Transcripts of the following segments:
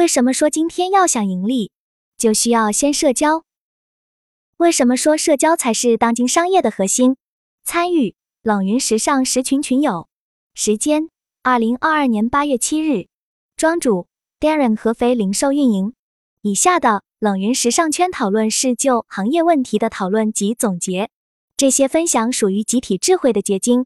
为什么说今天要想盈利，就需要先社交？为什么说社交才是当今商业的核心？参与冷云时尚十群群友，时间：二零二二年八月七日，庄主 Darren 合肥零售运营。以下的冷云时尚圈讨论是就行业问题的讨论及总结，这些分享属于集体智慧的结晶，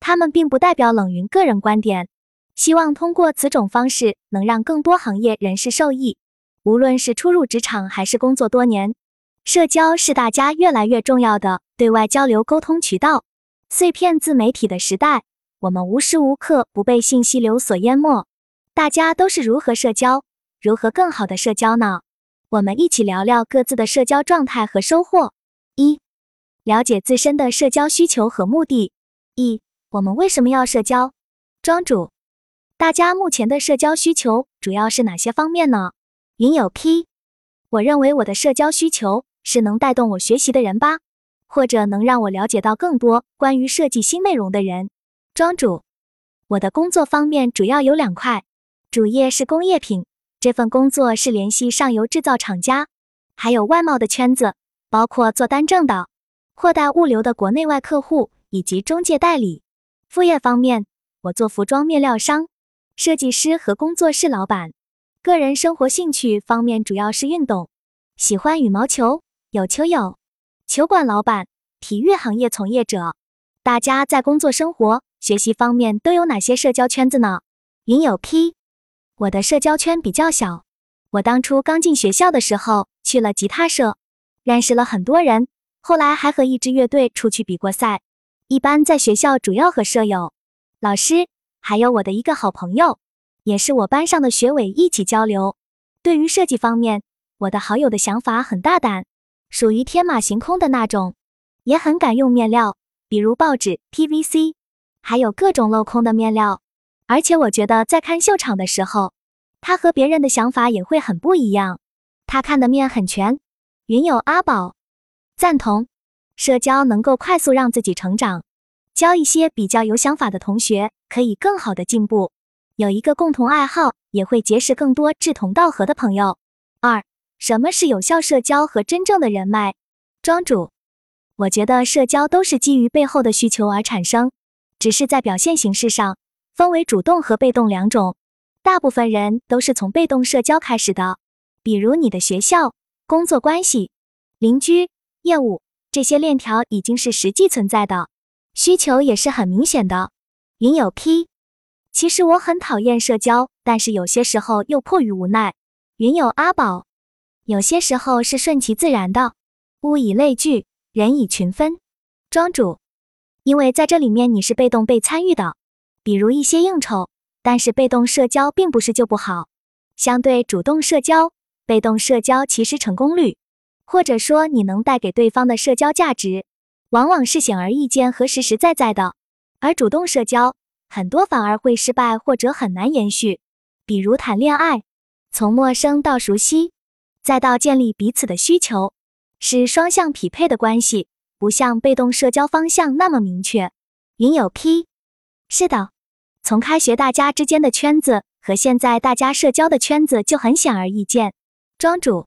他们并不代表冷云个人观点。希望通过此种方式，能让更多行业人士受益。无论是初入职场还是工作多年，社交是大家越来越重要的对外交流沟通渠道。碎片自媒体的时代，我们无时无刻不被信息流所淹没。大家都是如何社交，如何更好的社交呢？我们一起聊聊各自的社交状态和收获。一、了解自身的社交需求和目的。一、我们为什么要社交？庄主。大家目前的社交需求主要是哪些方面呢？云有 P，我认为我的社交需求是能带动我学习的人吧，或者能让我了解到更多关于设计新内容的人。庄主，我的工作方面主要有两块，主业是工业品，这份工作是联系上游制造厂家，还有外贸的圈子，包括做单证的、货代物流的国内外客户以及中介代理。副业方面，我做服装面料商。设计师和工作室老板，个人生活兴趣方面主要是运动，喜欢羽毛球，有球友，球馆老板，体育行业从业者。大家在工作、生活、学习方面都有哪些社交圈子呢？云有 P，我的社交圈比较小。我当初刚进学校的时候去了吉他社，认识了很多人，后来还和一支乐队出去比过赛。一般在学校主要和舍友、老师。还有我的一个好朋友，也是我班上的学委，一起交流。对于设计方面，我的好友的想法很大胆，属于天马行空的那种，也很敢用面料，比如报纸、PVC，还有各种镂空的面料。而且我觉得在看秀场的时候，他和别人的想法也会很不一样。他看的面很全。云友阿宝赞同，社交能够快速让自己成长。交一些比较有想法的同学，可以更好的进步。有一个共同爱好，也会结识更多志同道合的朋友。二，什么是有效社交和真正的人脉？庄主，我觉得社交都是基于背后的需求而产生，只是在表现形式上分为主动和被动两种。大部分人都是从被动社交开始的，比如你的学校、工作关系、邻居、业务这些链条已经是实际存在的。需求也是很明显的。云有 P，其实我很讨厌社交，但是有些时候又迫于无奈。云有阿宝，有些时候是顺其自然的。物以类聚，人以群分。庄主，因为在这里面你是被动被参与的，比如一些应酬。但是被动社交并不是就不好，相对主动社交，被动社交其实成功率，或者说你能带给对方的社交价值。往往是显而易见和实实在在的，而主动社交很多反而会失败或者很难延续。比如谈恋爱，从陌生到熟悉，再到建立彼此的需求，是双向匹配的关系，不像被动社交方向那么明确。云有 P，是的，从开学大家之间的圈子和现在大家社交的圈子就很显而易见。庄主，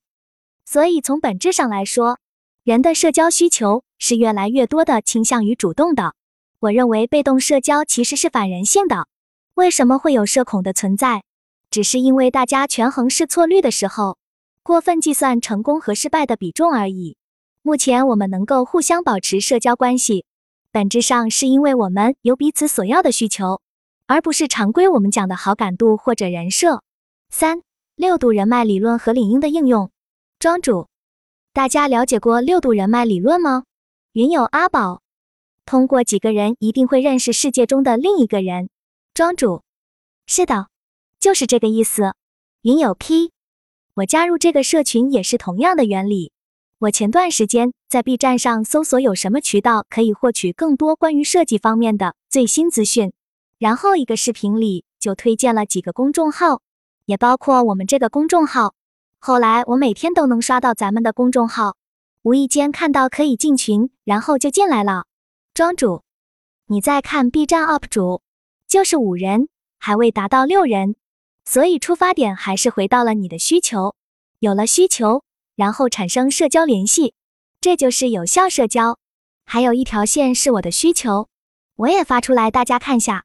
所以从本质上来说。人的社交需求是越来越多的倾向于主动的。我认为被动社交其实是反人性的。为什么会有社恐的存在？只是因为大家权衡试错率的时候，过分计算成功和失败的比重而已。目前我们能够互相保持社交关系，本质上是因为我们有彼此所要的需求，而不是常规我们讲的好感度或者人设。三六度人脉理论和领英的应用，庄主。大家了解过六度人脉理论吗？云友阿宝，通过几个人一定会认识世界中的另一个人。庄主，是的，就是这个意思。云有 P，我加入这个社群也是同样的原理。我前段时间在 B 站上搜索有什么渠道可以获取更多关于设计方面的最新资讯，然后一个视频里就推荐了几个公众号，也包括我们这个公众号。后来我每天都能刷到咱们的公众号，无意间看到可以进群，然后就进来了。庄主，你在看 B 站 UP 主，就是五人，还未达到六人。所以出发点还是回到了你的需求，有了需求，然后产生社交联系，这就是有效社交。还有一条线是我的需求，我也发出来，大家看下。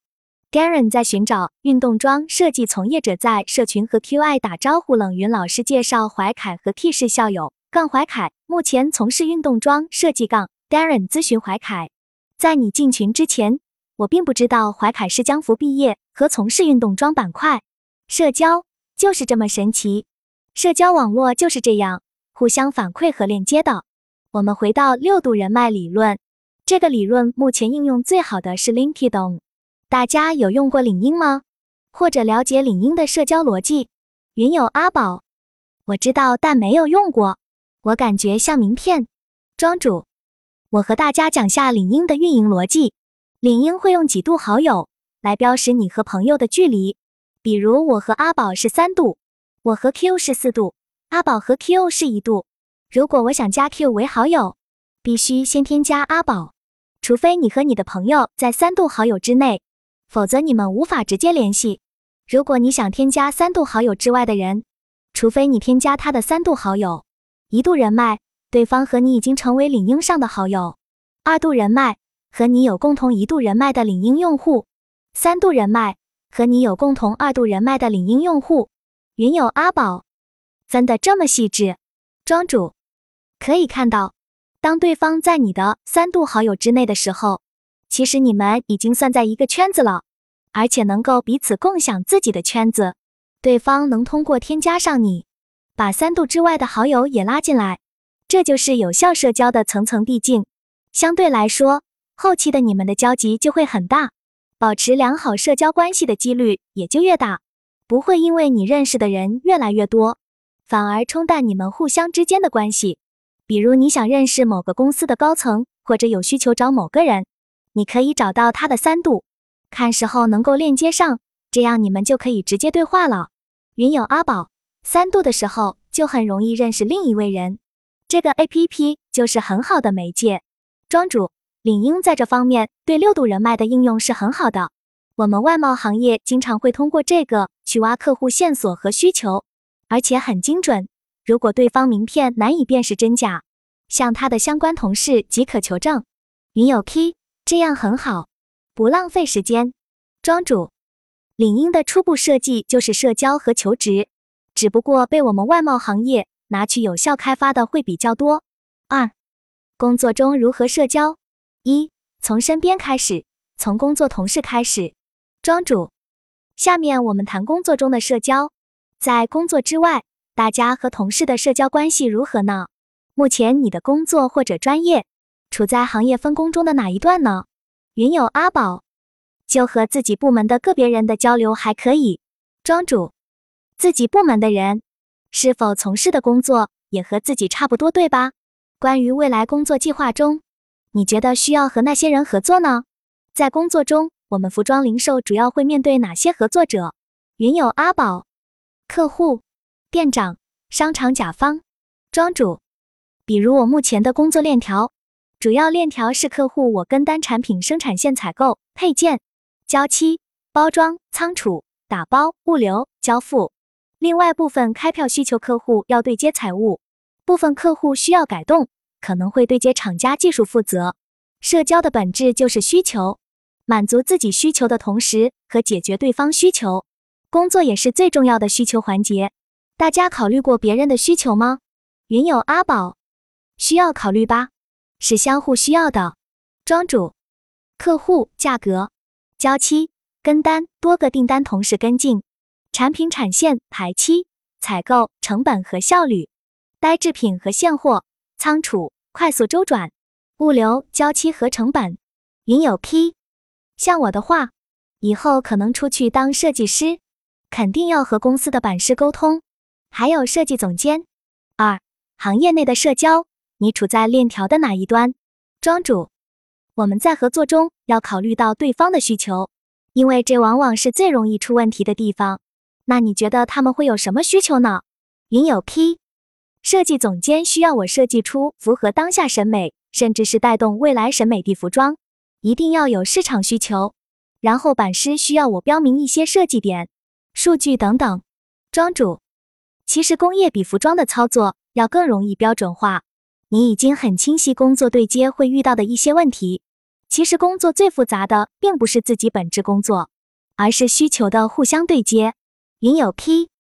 Garen 在寻找运动装设计从业者，在社群和 QI 打招呼。冷云老师介绍怀凯和 T 是校友。杠怀凯目前从事运动装设计。杠 Darren 咨询怀凯，在你进群之前，我并不知道怀凯是江福毕业和从事运动装板块。社交就是这么神奇，社交网络就是这样互相反馈和链接的。我们回到六度人脉理论，这个理论目前应用最好的是 LinkedIn。大家有用过领英吗？或者了解领英的社交逻辑？云友阿宝，我知道，但没有用过。我感觉像名片。庄主，我和大家讲下领英的运营逻辑。领英会用几度好友来标识你和朋友的距离。比如我和阿宝是三度，我和 Q 是四度，阿宝和 Q 是一度。如果我想加 Q 为好友，必须先添加阿宝，除非你和你的朋友在三度好友之内。否则你们无法直接联系。如果你想添加三度好友之外的人，除非你添加他的三度好友，一度人脉，对方和你已经成为领英上的好友；二度人脉，和你有共同一度人脉的领英用户；三度人脉，和你有共同二度人脉的领英用户。云友阿宝分得这么细致，庄主可以看到，当对方在你的三度好友之内的时候。其实你们已经算在一个圈子了，而且能够彼此共享自己的圈子。对方能通过添加上你，把三度之外的好友也拉进来，这就是有效社交的层层递进。相对来说，后期的你们的交集就会很大，保持良好社交关系的几率也就越大。不会因为你认识的人越来越多，反而冲淡你们互相之间的关系。比如你想认识某个公司的高层，或者有需求找某个人。你可以找到他的三度，看时候能够链接上，这样你们就可以直接对话了。云友阿宝三度的时候就很容易认识另一位人，这个 A P P 就是很好的媒介。庄主领英在这方面对六度人脉的应用是很好的，我们外贸行业经常会通过这个去挖客户线索和需求，而且很精准。如果对方名片难以辨识真假，向他的相关同事即可求证。云有 key，。这样很好，不浪费时间。庄主，领英的初步设计就是社交和求职，只不过被我们外贸行业拿去有效开发的会比较多。二，工作中如何社交？一，从身边开始，从工作同事开始。庄主，下面我们谈工作中的社交，在工作之外，大家和同事的社交关系如何呢？目前你的工作或者专业？处在行业分工中的哪一段呢？云友阿宝就和自己部门的个别人的交流还可以。庄主，自己部门的人是否从事的工作也和自己差不多，对吧？关于未来工作计划中，你觉得需要和那些人合作呢？在工作中，我们服装零售主要会面对哪些合作者？云友阿宝，客户、店长、商场甲方。庄主，比如我目前的工作链条。主要链条是客户，我跟单产品生产线采购、配件、交期、包装、仓储、打包、物流、交付。另外部分开票需求客户要对接财务，部分客户需要改动，可能会对接厂家技术负责。社交的本质就是需求，满足自己需求的同时和解决对方需求。工作也是最重要的需求环节。大家考虑过别人的需求吗？云友阿宝，需要考虑吧。是相互需要的。庄主、客户、价格、交期、跟单、多个订单同时跟进、产品产线排期、采购成本和效率、呆制品和现货、仓储快速周转、物流交期和成本。云有 P，像我的话，以后可能出去当设计师，肯定要和公司的版师沟通，还有设计总监。二、行业内的社交。你处在链条的哪一端，庄主？我们在合作中要考虑到对方的需求，因为这往往是最容易出问题的地方。那你觉得他们会有什么需求呢？云有 P，设计总监需要我设计出符合当下审美，甚至是带动未来审美的服装，一定要有市场需求。然后版师需要我标明一些设计点，数据等等。庄主，其实工业比服装的操作要更容易标准化。你已经很清晰工作对接会遇到的一些问题。其实工作最复杂的并不是自己本职工作，而是需求的互相对接。云有 P，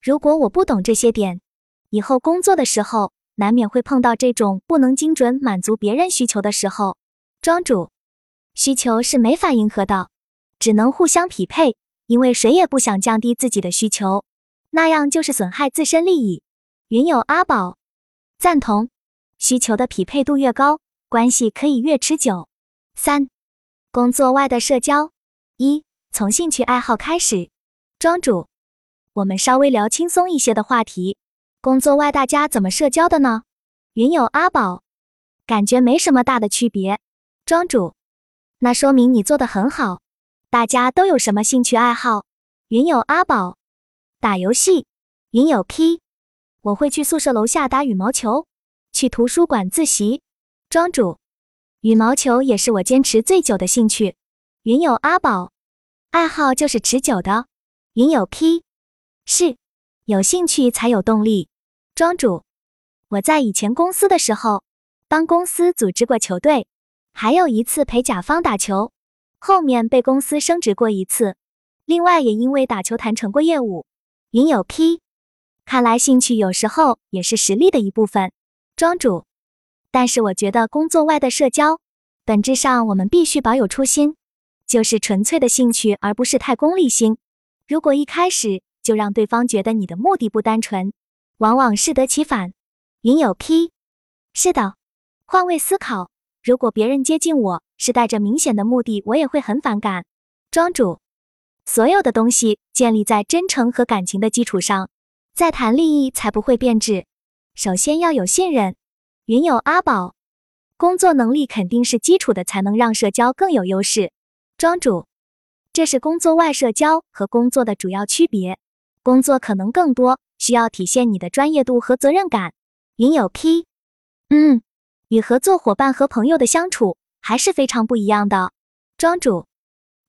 如果我不懂这些点，以后工作的时候难免会碰到这种不能精准满足别人需求的时候。庄主，需求是没法迎合的，只能互相匹配，因为谁也不想降低自己的需求，那样就是损害自身利益。云有阿宝，赞同。需求的匹配度越高，关系可以越持久。三、工作外的社交。一、从兴趣爱好开始。庄主，我们稍微聊轻松一些的话题。工作外大家怎么社交的呢？云友阿宝，感觉没什么大的区别。庄主，那说明你做的很好。大家都有什么兴趣爱好？云友阿宝，打游戏。云友 P，我会去宿舍楼下打羽毛球。去图书馆自习，庄主，羽毛球也是我坚持最久的兴趣。云友阿宝，爱好就是持久的。云友 P，是，有兴趣才有动力。庄主，我在以前公司的时候，帮公司组织过球队，还有一次陪甲方打球，后面被公司升职过一次。另外也因为打球谈成过业务。云有批看来兴趣有时候也是实力的一部分。庄主，但是我觉得工作外的社交，本质上我们必须保有初心，就是纯粹的兴趣，而不是太功利心。如果一开始就让对方觉得你的目的不单纯，往往适得其反。云有 P，是的，换位思考，如果别人接近我是带着明显的目的，我也会很反感。庄主，所有的东西建立在真诚和感情的基础上，再谈利益才不会变质。首先要有信任，云有阿宝，工作能力肯定是基础的，才能让社交更有优势。庄主，这是工作外社交和工作的主要区别。工作可能更多需要体现你的专业度和责任感。云有 P，嗯，与合作伙伴和朋友的相处还是非常不一样的。庄主，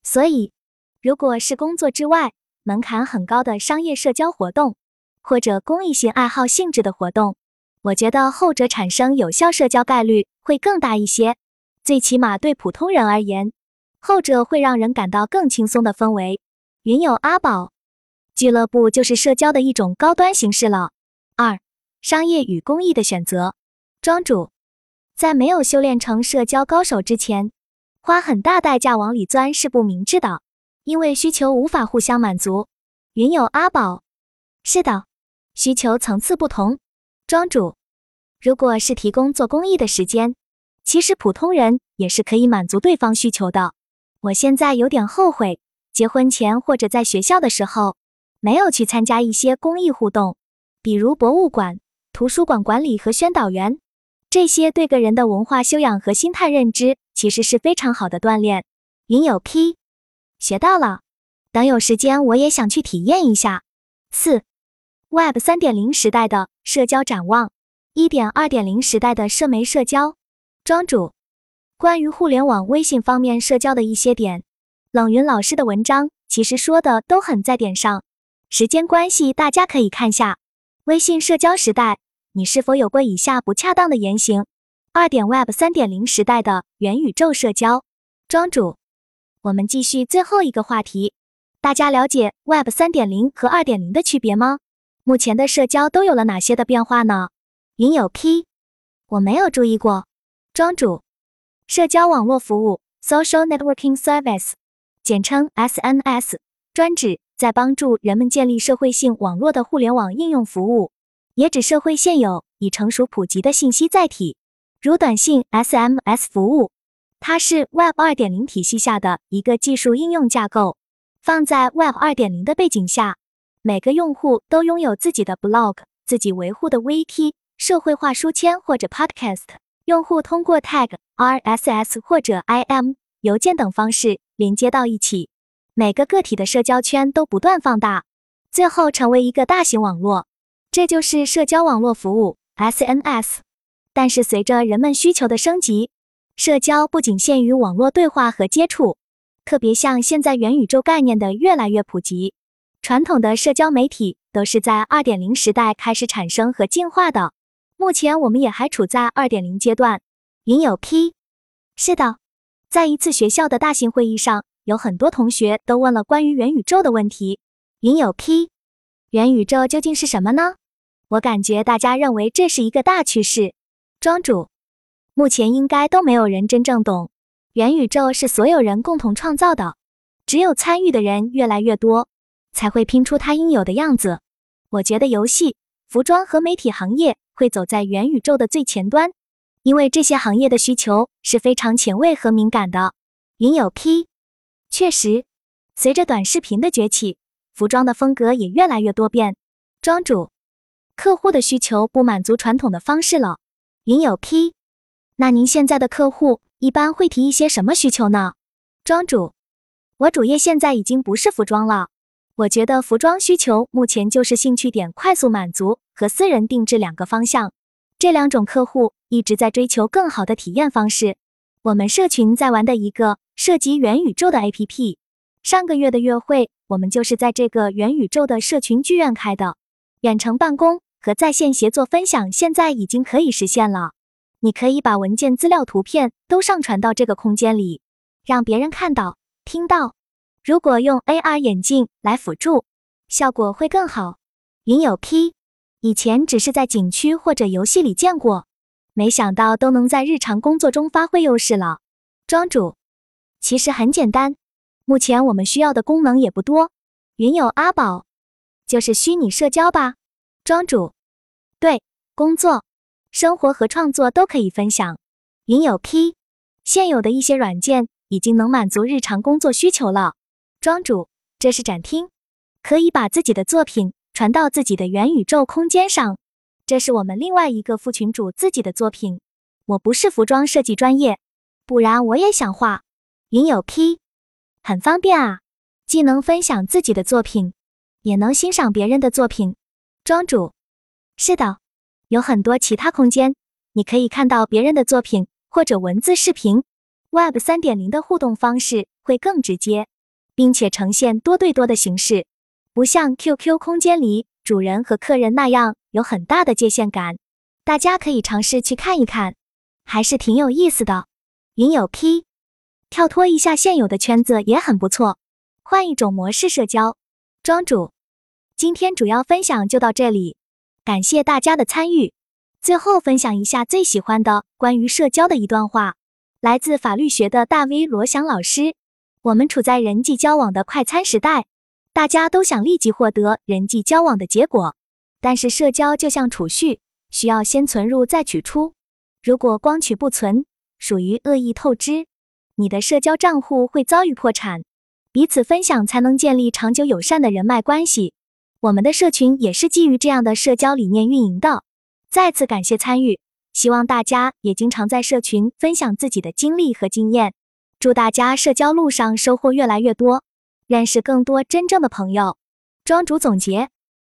所以如果是工作之外门槛很高的商业社交活动，或者公益性爱好性质的活动。我觉得后者产生有效社交概率会更大一些，最起码对普通人而言，后者会让人感到更轻松的氛围。云有阿宝，俱乐部就是社交的一种高端形式了。二、商业与公益的选择。庄主，在没有修炼成社交高手之前，花很大代价往里钻是不明智的，因为需求无法互相满足。云有阿宝，是的，需求层次不同。庄主，如果是提供做公益的时间，其实普通人也是可以满足对方需求的。我现在有点后悔，结婚前或者在学校的时候，没有去参加一些公益互动，比如博物馆、图书馆管理和宣导员，这些对个人的文化修养和心态认知其实是非常好的锻炼。云有 P，学到了，等有时间我也想去体验一下。四。Web 三点零时代的社交展望，一点二点零时代的社媒社交。庄主，关于互联网微信方面社交的一些点，冷云老师的文章其实说的都很在点上。时间关系，大家可以看下。微信社交时代，你是否有过以下不恰当的言行？二点 Web 三点零时代的元宇宙社交。庄主，我们继续最后一个话题。大家了解 Web 三点零和二点零的区别吗？目前的社交都有了哪些的变化呢？云有 P，我没有注意过。庄主，社交网络服务 （Social Networking Service），简称 SNS，专指在帮助人们建立社会性网络的互联网应用服务，也指社会现有已成熟普及的信息载体，如短信 SMS 服务。它是 Web 2.0体系下的一个技术应用架构，放在 Web 2.0的背景下。每个用户都拥有自己的 blog、自己维护的 wiki、社会化书签或者 podcast。用户通过 tag、RSS 或者 IM、邮件等方式连接到一起，每个个体的社交圈都不断放大，最后成为一个大型网络。这就是社交网络服务 SNS。但是随着人们需求的升级，社交不仅限于网络对话和接触，特别像现在元宇宙概念的越来越普及。传统的社交媒体都是在二点零时代开始产生和进化的，目前我们也还处在二点零阶段。云有 P，是的，在一次学校的大型会议上，有很多同学都问了关于元宇宙的问题。云有 P，元宇宙究竟是什么呢？我感觉大家认为这是一个大趋势。庄主，目前应该都没有人真正懂，元宇宙是所有人共同创造的，只有参与的人越来越多。才会拼出它应有的样子。我觉得游戏、服装和媒体行业会走在元宇宙的最前端，因为这些行业的需求是非常前卫和敏感的。云有 P，确实，随着短视频的崛起，服装的风格也越来越多变。庄主，客户的需求不满足传统的方式了。云有 P，那您现在的客户一般会提一些什么需求呢？庄主，我主业现在已经不是服装了。我觉得服装需求目前就是兴趣点快速满足和私人定制两个方向，这两种客户一直在追求更好的体验方式。我们社群在玩的一个涉及元宇宙的 APP，上个月的月会我们就是在这个元宇宙的社群剧院开的。远程办公和在线协作分享现在已经可以实现了，你可以把文件、资料、图片都上传到这个空间里，让别人看到、听到。如果用 AR 眼镜来辅助，效果会更好。云有 P，以前只是在景区或者游戏里见过，没想到都能在日常工作中发挥优势了。庄主，其实很简单，目前我们需要的功能也不多。云有阿宝，就是虚拟社交吧？庄主，对，工作、生活和创作都可以分享。云有 P，现有的一些软件已经能满足日常工作需求了。庄主，这是展厅，可以把自己的作品传到自己的元宇宙空间上。这是我们另外一个副群主自己的作品。我不是服装设计专业，不然我也想画。云有 P，很方便啊，既能分享自己的作品，也能欣赏别人的作品。庄主，是的，有很多其他空间，你可以看到别人的作品或者文字、视频。Web 三点零的互动方式会更直接。并且呈现多对多的形式，不像 QQ 空间里主人和客人那样有很大的界限感。大家可以尝试去看一看，还是挺有意思的。云有 P，跳脱一下现有的圈子也很不错，换一种模式社交。庄主，今天主要分享就到这里，感谢大家的参与。最后分享一下最喜欢的关于社交的一段话，来自法律学的大 V 罗翔老师。我们处在人际交往的快餐时代，大家都想立即获得人际交往的结果，但是社交就像储蓄，需要先存入再取出。如果光取不存，属于恶意透支，你的社交账户会遭遇破产。彼此分享才能建立长久友善的人脉关系。我们的社群也是基于这样的社交理念运营的。再次感谢参与，希望大家也经常在社群分享自己的经历和经验。祝大家社交路上收获越来越多，认识更多真正的朋友。庄主总结：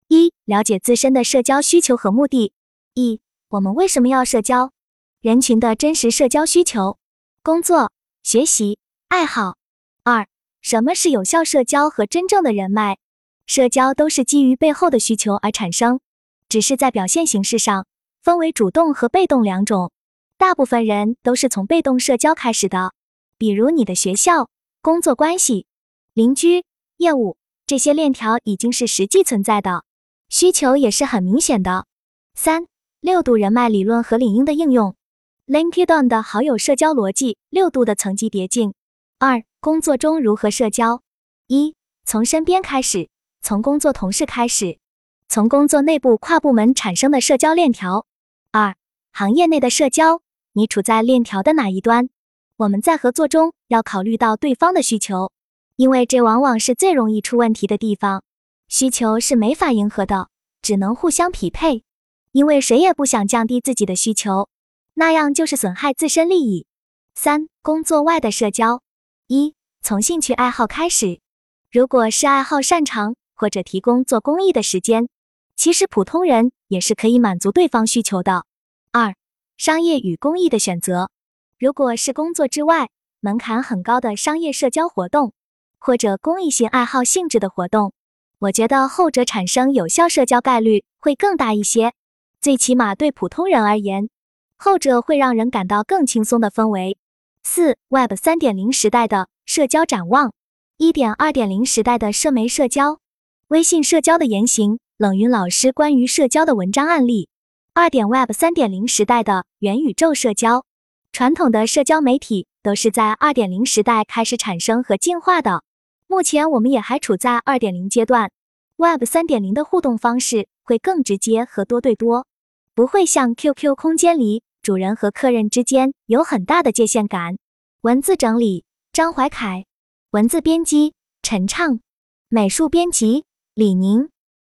一、了解自身的社交需求和目的；一、我们为什么要社交？人群的真实社交需求、工作、学习、爱好。二、什么是有效社交和真正的人脉？社交都是基于背后的需求而产生，只是在表现形式上分为主动和被动两种。大部分人都是从被动社交开始的。比如你的学校、工作关系、邻居、业务这些链条已经是实际存在的，需求也是很明显的。三、六度人脉理论和领英的应用，LinkedIn 的好友社交逻辑，六度的层级叠进。二、工作中如何社交？一、从身边开始，从工作同事开始，从工作内部跨部门产生的社交链条。二、行业内的社交，你处在链条的哪一端？我们在合作中要考虑到对方的需求，因为这往往是最容易出问题的地方。需求是没法迎合的，只能互相匹配，因为谁也不想降低自己的需求，那样就是损害自身利益。三、工作外的社交：一、从兴趣爱好开始，如果是爱好擅长或者提供做公益的时间，其实普通人也是可以满足对方需求的。二、商业与公益的选择。如果是工作之外门槛很高的商业社交活动，或者公益性爱好性质的活动，我觉得后者产生有效社交概率会更大一些，最起码对普通人而言，后者会让人感到更轻松的氛围。四、Web 三点零时代的社交展望。一点二点零时代的社媒社交，微信社交的言行。冷云老师关于社交的文章案例。二点 Web 三点零时代的元宇宙社交，传统的社交媒体都是在二点零时代开始产生和进化的。目前我们也还处在二点零阶段。Web 三点零的互动方式会更直接和多对多，不会像 QQ 空间里主人和客人之间有很大的界限感。文字整理：张怀凯。文字编辑：陈畅，美术编辑：李宁。